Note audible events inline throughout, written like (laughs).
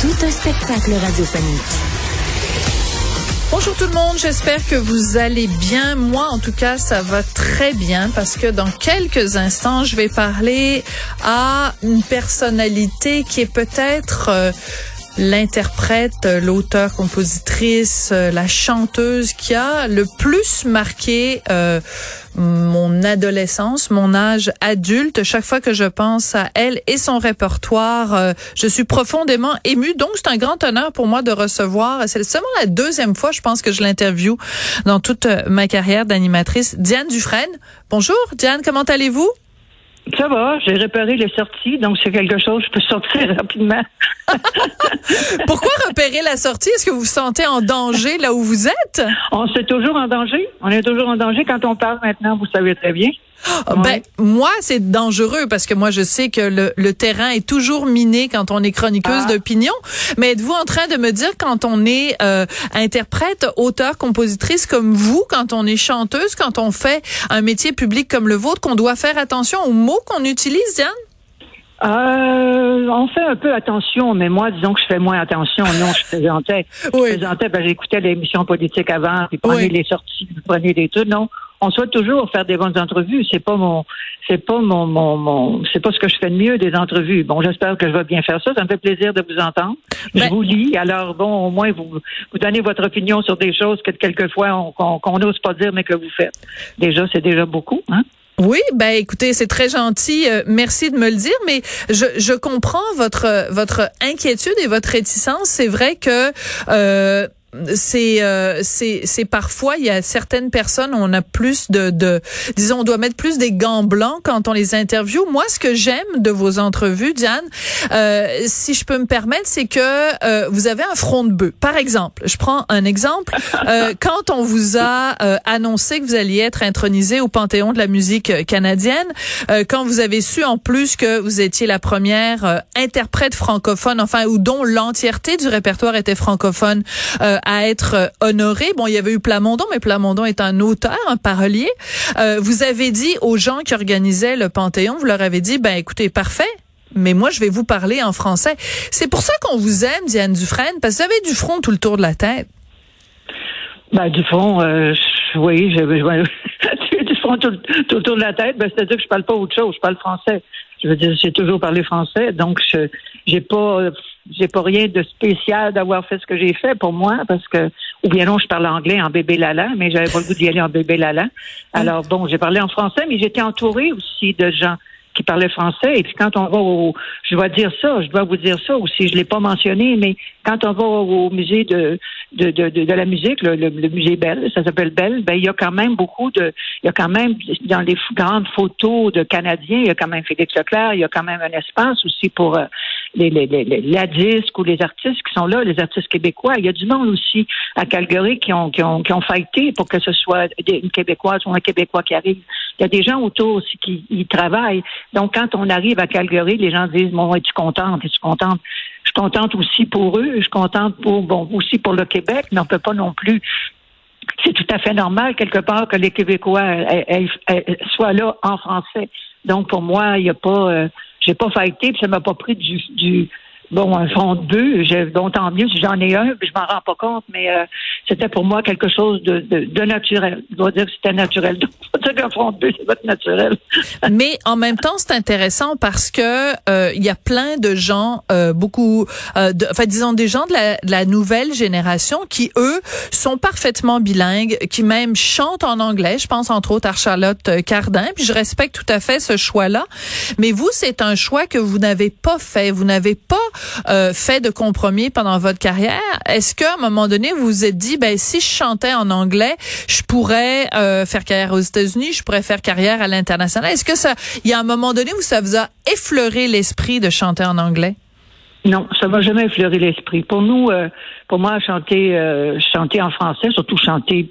Tout un spectacle radiophonique. Bonjour tout le monde, j'espère que vous allez bien. Moi, en tout cas, ça va très bien parce que dans quelques instants, je vais parler à une personnalité qui est peut-être euh, l'interprète, l'auteur, compositrice, euh, la chanteuse qui a le plus marqué euh, mon adolescence, mon âge adulte. Chaque fois que je pense à elle et son répertoire, euh, je suis profondément émue. Donc, c'est un grand honneur pour moi de recevoir. C'est seulement la deuxième fois, je pense, que je l'interview dans toute ma carrière d'animatrice. Diane Dufresne. Bonjour, Diane. Comment allez-vous? Ça va, j'ai réparé les sorties, donc c'est quelque chose, je peux sortir (laughs) rapidement. (laughs) Pourquoi repérer la sortie? Est-ce que vous vous sentez en danger là où vous êtes? On est toujours en danger. On est toujours en danger quand on parle maintenant, vous savez très bien. Ah, ben, moi, c'est dangereux parce que moi, je sais que le, le, terrain est toujours miné quand on est chroniqueuse ah. d'opinion. Mais êtes-vous en train de me dire quand on est euh, interprète, auteur, compositrice comme vous, quand on est chanteuse, quand on fait un métier public comme le vôtre, qu'on doit faire attention aux mots qu'on utilise, Diane? Euh, on fait un peu attention, mais moi, disons que je fais moins attention. Non, je présentais, (laughs) oui. je présentais, ben, j'écoutais l'émission politique avant, puis prenez les sorties, prenez des trucs. Non, on souhaite toujours faire des bonnes entrevues. C'est pas mon, c'est pas mon, mon, mon c'est pas ce que je fais de mieux des entrevues. Bon, j'espère que je vais bien faire ça. Ça me fait plaisir de vous entendre. Je ben vous lis. Alors bon, au moins vous, vous donnez votre opinion sur des choses que quelquefois qu'on n'ose pas dire, mais que vous faites. Déjà, c'est déjà beaucoup, hein? Oui, ben écoutez, c'est très gentil. Euh, merci de me le dire, mais je, je comprends votre votre inquiétude et votre réticence. C'est vrai que euh, c'est euh, c'est c'est parfois il y a certaines personnes on a plus de de disons on doit mettre plus des gants blancs quand on les interviewe. Moi ce que j'aime de vos entrevues Diane euh, si je peux me permettre c'est que euh, vous avez un front de bœuf. Par exemple, je prends un exemple euh, (laughs) quand on vous a euh, annoncé que vous alliez être intronisé au Panthéon de la musique canadienne, quand vous avez su en plus que vous étiez la première interprète francophone enfin ou dont l'entièreté du répertoire était francophone à être euh, honoré. Bon, il y avait eu Plamondon, mais Plamondon est un auteur, un parolier. Euh, vous avez dit aux gens qui organisaient le Panthéon, vous leur avez dit, ben écoutez, parfait, mais moi, je vais vous parler en français. C'est pour ça qu'on vous aime, Diane Dufresne, parce que vous avez du front tout le tour de la tête. Ben, du front, euh, oui, (laughs) j'ai du front tout, le tour de la tête. Ben, c'est-à-dire que je parle pas autre chose, je parle français. Je veux dire, j'ai toujours parlé français, donc je j'ai pas j'ai pas rien de spécial d'avoir fait ce que j'ai fait pour moi parce que ou bien non je parle anglais en bébé lala mais j'avais pas le goût d'y aller en bébé lala. Alors bon j'ai parlé en français mais j'étais entourée aussi de gens qui parlaient français. Et puis quand on va au je dois dire ça je dois vous dire ça aussi je l'ai pas mentionné mais quand on va au musée de de, de, de, la musique, le, le, musée Bell, ça s'appelle Bell, ben il y a quand même beaucoup de, il y a quand même dans les grandes photos de Canadiens, il y a quand même Félix Leclerc, il y a quand même un espace aussi pour euh, les, les, les, la disque ou les artistes qui sont là, les artistes québécois. Il y a du monde aussi à Calgary qui ont qui ont qui ont fighté pour que ce soit une québécoise ou un québécois qui arrive. Il y a des gens autour aussi qui y travaillent. Donc quand on arrive à Calgary, les gens disent bon, es-tu contente, es-tu contente? Je suis contente aussi pour eux, je suis contente pour, bon, aussi pour le Québec, mais on peut pas non plus c'est tout à fait normal quelque part que les Québécois soient là en français. Donc pour moi, il n'y a pas, euh, j'ai pas fighté, puis ça m'a pas pris du, du bon, un fond de bœuf, donc tant mieux. Si j'en ai un, puis je m'en rends pas compte, mais euh, c'était pour moi quelque chose de, de, naturel. Je dois dire que c'était naturel. Donc, (laughs) dire bœuf, c'est naturel. (laughs) mais en même temps, c'est intéressant parce que euh, il y a plein de gens, euh, beaucoup, euh, de, enfin disons des gens de la, de la, nouvelle génération qui, eux, sont parfaitement bilingues, qui même chantent en anglais. Je pense entre autres à Charlotte Cardin, puis je respecte tout à fait ce choix-là. Mais vous, c'est un choix que vous n'avez pas fait. Vous n'avez pas euh, fait de compromis pendant votre carrière. Est-ce qu'à un moment donné, vous vous êtes dit, ben si je chantais en anglais, je pourrais euh, faire carrière aux États-Unis, je pourrais faire carrière à l'international. Est-ce que ça, il y a un moment donné où ça vous a effleuré l'esprit de chanter en anglais? Non, ça m'a jamais effleuré l'esprit. Pour nous, euh, pour moi, chanter, euh, chanter en français, surtout chanter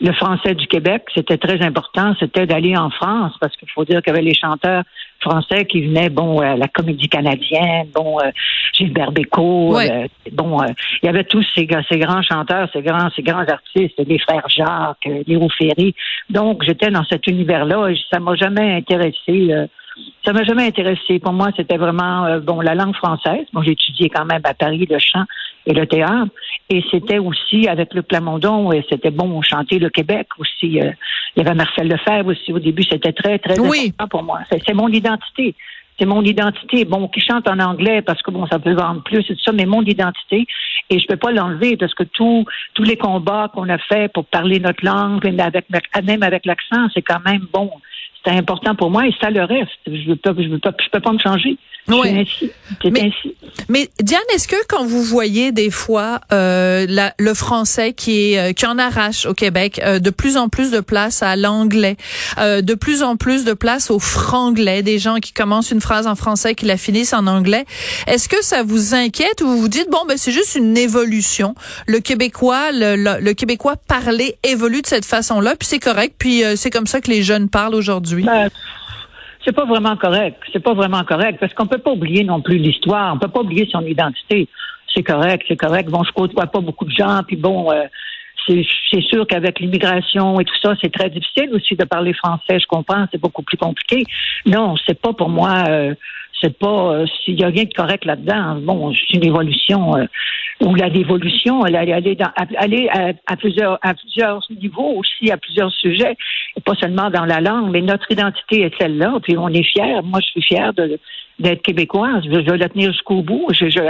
le français du Québec, c'était très important. C'était d'aller en France parce qu'il faut dire qu'il y avait les chanteurs français qui venaient, bon, euh, la comédie canadienne, bon, euh, Gilbert Bécaud, euh, bon, il y avait tous ces, ces grands chanteurs, ces grands, ces grands artistes, les frères Jacques, Léo Ferry. Donc, j'étais dans cet univers-là et ça m'a jamais intéressé. ça m'a jamais intéressé. Pour moi, c'était vraiment bon la langue française. Bon, j'ai étudié quand même à Paris le chant et le théâtre. Et c'était aussi avec le Plamondon, et c'était bon chanter le Québec aussi. Euh, il y avait Marcel Lefebvre aussi au début. C'était très, très important pour moi. C'est mon identité. C'est mon identité. Bon, qui chante en anglais parce que bon, ça peut vendre plus et tout ça, mais mon identité. Et je peux pas l'enlever parce que tous tous les combats qu'on a fait pour parler notre langue, avec, même avec l'accent, c'est quand même bon. C'est important pour moi et ça le reste. Je ne peux, je peux, je peux pas me changer. Oui. Mais, mais, Diane, est-ce que quand vous voyez des fois euh, la, le français qui est euh, qui en arrache au Québec euh, de plus en plus de place à l'anglais, euh, de plus en plus de place au franglais, des gens qui commencent une phrase en français qui la finissent en anglais, est-ce que ça vous inquiète ou vous vous dites bon ben c'est juste une évolution, le québécois le, le, québécois parler évolue de cette façon-là puis c'est correct puis c'est comme ça que les jeunes parlent aujourd'hui. Ben, c'est pas vraiment correct. C'est pas vraiment correct parce qu'on peut pas oublier non plus l'histoire. On peut pas oublier son identité. C'est correct, c'est correct. Bon, je côtoie pas beaucoup de gens, puis bon, euh, c'est sûr qu'avec l'immigration et tout ça, c'est très difficile aussi de parler français. Je comprends, c'est beaucoup plus compliqué. Non, c'est pas pour moi. Euh, c'est pas euh, s'il y a rien de correct là-dedans. Bon, c'est une évolution euh, ou la dévolution, elle aller, dans, à, plusieurs niveaux aussi, à plusieurs sujets, et pas seulement dans la langue, mais notre identité est celle-là. Puis on est fiers. Moi, je suis fière d'être québécoise. Je, veux la tenir jusqu'au bout. Je, je,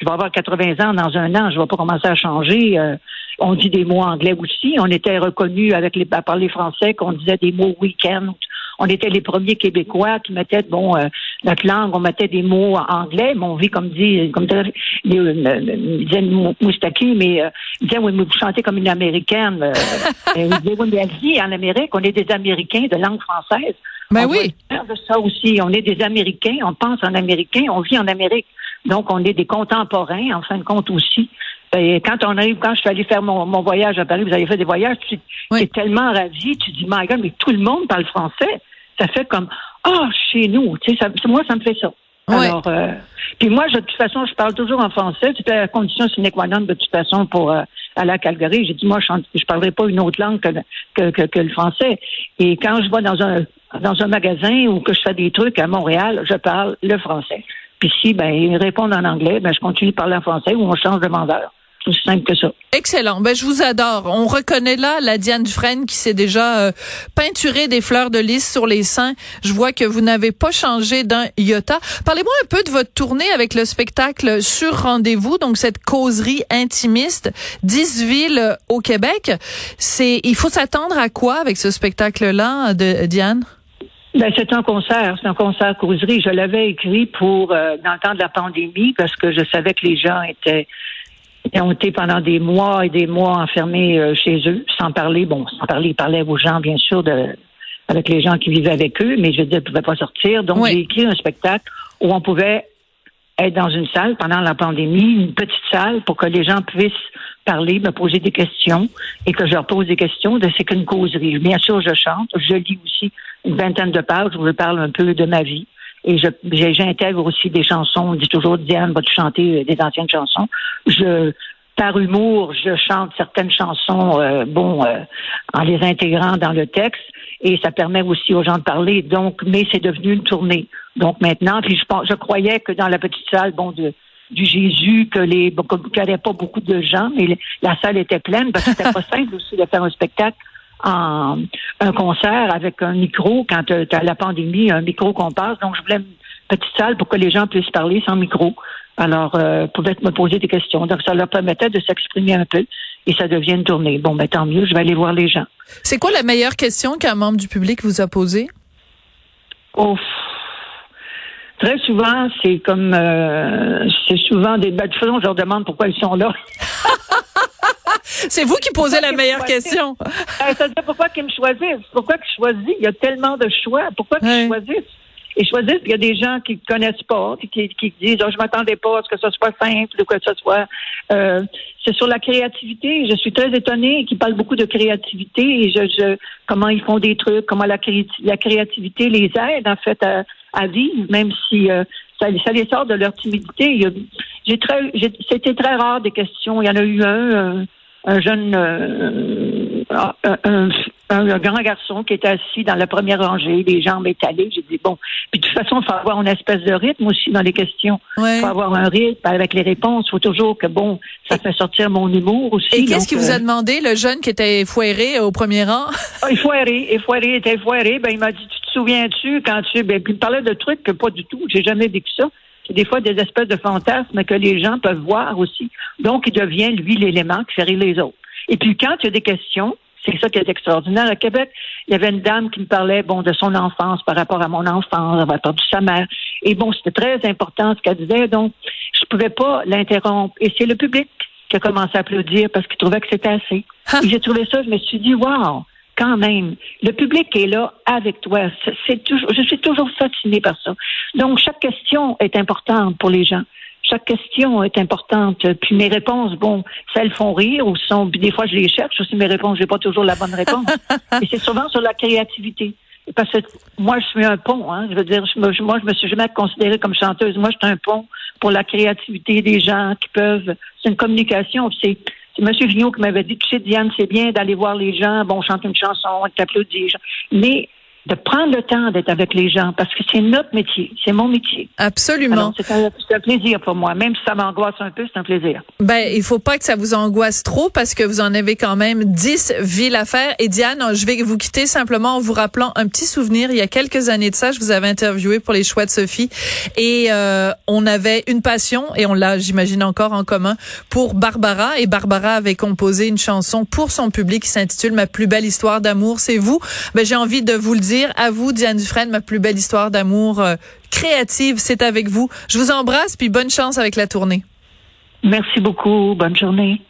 je, vais avoir 80 ans dans un an. Je ne vais pas commencer à changer. Euh, on dit des mots anglais aussi. On était reconnus avec les, à parler français qu'on disait des mots week-end on était les premiers Québécois qui mettaient, bon, euh, notre langue, on mettait des mots anglais, mais on vit comme dit, comme disait Moustaki, mais euh, il disait, oui, mais vous chantez comme une Américaine. Euh, (laughs) il disait, oui, mais elle dit en Amérique, on est des Américains de langue française. Ben oui. de ça aussi. On est des Américains, on pense en Américain, on vit en Amérique. Donc, on est des contemporains, en fin de compte aussi. Et quand on arrive, quand je suis allée faire mon, voyage à Paris, vous avez fait des voyages, tu es tellement ravi, tu dis, my God, mais tout le monde parle français ça fait comme ah chez nous, tu sais, ça, moi ça me fait ça. Alors, euh, puis moi, de toute façon, je parle toujours en français. C'était la condition sine qua non de toute façon pour euh, aller à Calgary. J'ai dit moi, je ne parlerai pas une autre langue que, que, que, le français. Et quand je vais dans un dans un magasin ou que je fais des trucs à Montréal, je parle le français. Puis si ben ils répondent en anglais, ben je continue de parler en français ou on change de vendeur aussi simple que ça. Excellent. Ben, je vous adore. On reconnaît là la Diane Dufresne qui s'est déjà euh, peinturée des fleurs de lys sur les seins. Je vois que vous n'avez pas changé d'un iota. Parlez-moi un peu de votre tournée avec le spectacle Sur Rendez-vous, donc cette causerie intimiste, 10 villes au Québec. C'est, il faut s'attendre à quoi avec ce spectacle-là, de Diane? Ben, c'est un concert, c'est un concert causerie. Je l'avais écrit pour euh, dans le temps de la pandémie parce que je savais que les gens étaient ont été pendant des mois et des mois enfermés euh, chez eux, sans parler. Bon, sans parler, ils parlaient aux gens, bien sûr, de, avec les gens qui vivaient avec eux, mais je veux dire, ils ne pouvaient pas sortir. Donc, j'ai écrit un spectacle où on pouvait être dans une salle pendant la pandémie, une petite salle pour que les gens puissent parler, me poser des questions et que je leur pose des questions de c'est qu'une causerie. Bien sûr, je chante, je lis aussi une vingtaine de pages où je parle un peu de ma vie. Et j'intègre aussi des chansons. On dit toujours, Diane, vas-tu chanter euh, des anciennes chansons? Je, par humour, je chante certaines chansons, euh, bon, euh, en les intégrant dans le texte. Et ça permet aussi aux gens de parler. Donc, mais c'est devenu une tournée. Donc maintenant, puis je, je croyais que dans la petite salle, bon, de, du Jésus, que les, qu'il n'y avait pas beaucoup de gens, mais la salle était pleine parce que c'était pas (laughs) simple aussi de faire un spectacle en un concert avec un micro quand tu as la pandémie, un micro qu'on passe. Donc, je voulais une petite salle pour que les gens puissent parler sans micro. Alors, euh, pouvaient me poser des questions. Donc, ça leur permettait de s'exprimer un peu et ça devient une tournée. Bon, ben tant mieux, je vais aller voir les gens. C'est quoi la meilleure question qu'un membre du public vous a posée? Oh, très souvent, c'est comme, euh, c'est souvent des. Façon, je leur demande pourquoi ils sont là. C'est vous qui posez la meilleure question. Euh, ça veut dire pourquoi qu'ils me choisissent? Pourquoi qu'ils choisissent? Il y a tellement de choix. Pourquoi qu'ils choisissent? et choisir. il y a des gens qui ne connaissent pas, qui, qui disent oh, je m'attendais pas à ce que ce soit simple ou que ce soit. Euh, c'est sur la créativité. Je suis très étonnée qu'ils parlent beaucoup de créativité et je, je, comment ils font des trucs, comment la, la créativité les aide en fait à, à vivre, même si euh, ça, ça, les sort de leur timidité. J'ai très, c'était très rare des questions. Il y en a eu un. Un jeune, euh, un, un, grand garçon qui était assis dans la première rangée, les jambes étalées. J'ai dit, bon, puis de toute façon, il faut avoir une espèce de rythme aussi dans les questions. Il faut avoir un rythme avec les réponses. Il faut toujours que, bon, ça fait sortir mon humour aussi. Et qu'est-ce qui vous a euh, demandé, le jeune qui était foiré au premier rang? ah, il foiré, il foiré, il était foiré. Ben, il m'a dit, tu te souviens-tu quand tu... Ben, puis il parlait de trucs que pas du tout. J'ai jamais vécu ça des fois des espèces de fantasmes que les gens peuvent voir aussi. Donc, il devient, lui, l'élément qui fait rire les autres. Et puis, quand il y a des questions, c'est ça qui est extraordinaire. À Québec, il y avait une dame qui me parlait, bon, de son enfance par rapport à mon enfance, avoir perdu sa mère. Et bon, c'était très important ce qu'elle disait, donc je ne pouvais pas l'interrompre. Et c'est le public qui a commencé à applaudir parce qu'il trouvait que c'était assez. Et j'ai trouvé ça, je me suis dit, wow, quand même, le public est là avec toi. C'est toujours, je suis toujours fascinée par ça. Donc, chaque question est importante pour les gens. Chaque question est importante. Puis mes réponses, bon, celles font rire ou sont. des fois, je les cherche aussi mes réponses. J'ai pas toujours la bonne réponse. (laughs) Et c'est souvent sur la créativité. Parce que moi, je suis un pont. Hein. Je veux dire, je, moi, je me suis jamais considérée comme chanteuse. Moi, je suis un pont pour la créativité des gens qui peuvent. C'est une communication. C'est M. Vigneault qui m'avait dit, tu sais, Diane, c'est bien d'aller voir les gens, bon, chanter une chanson, t'applaudir. Mais de prendre le temps d'être avec les gens parce que c'est notre métier, c'est mon métier. Absolument. C'est un, plaisir pour moi, même si ça m'angoisse un peu, c'est un plaisir. Ben, il faut pas que ça vous angoisse trop parce que vous en avez quand même dix villes à faire. Et Diane, je vais vous quitter simplement en vous rappelant un petit souvenir. Il y a quelques années de ça, je vous avais interviewé pour les choix de Sophie et euh, on avait une passion et on l'a, j'imagine encore en commun pour Barbara et Barbara avait composé une chanson pour son public qui s'intitule Ma plus belle histoire d'amour, c'est vous. Ben, j'ai envie de vous le dire à vous, Diane Dufresne, ma plus belle histoire d'amour euh, créative, c'est avec vous. Je vous embrasse, puis bonne chance avec la tournée. Merci beaucoup. Bonne journée.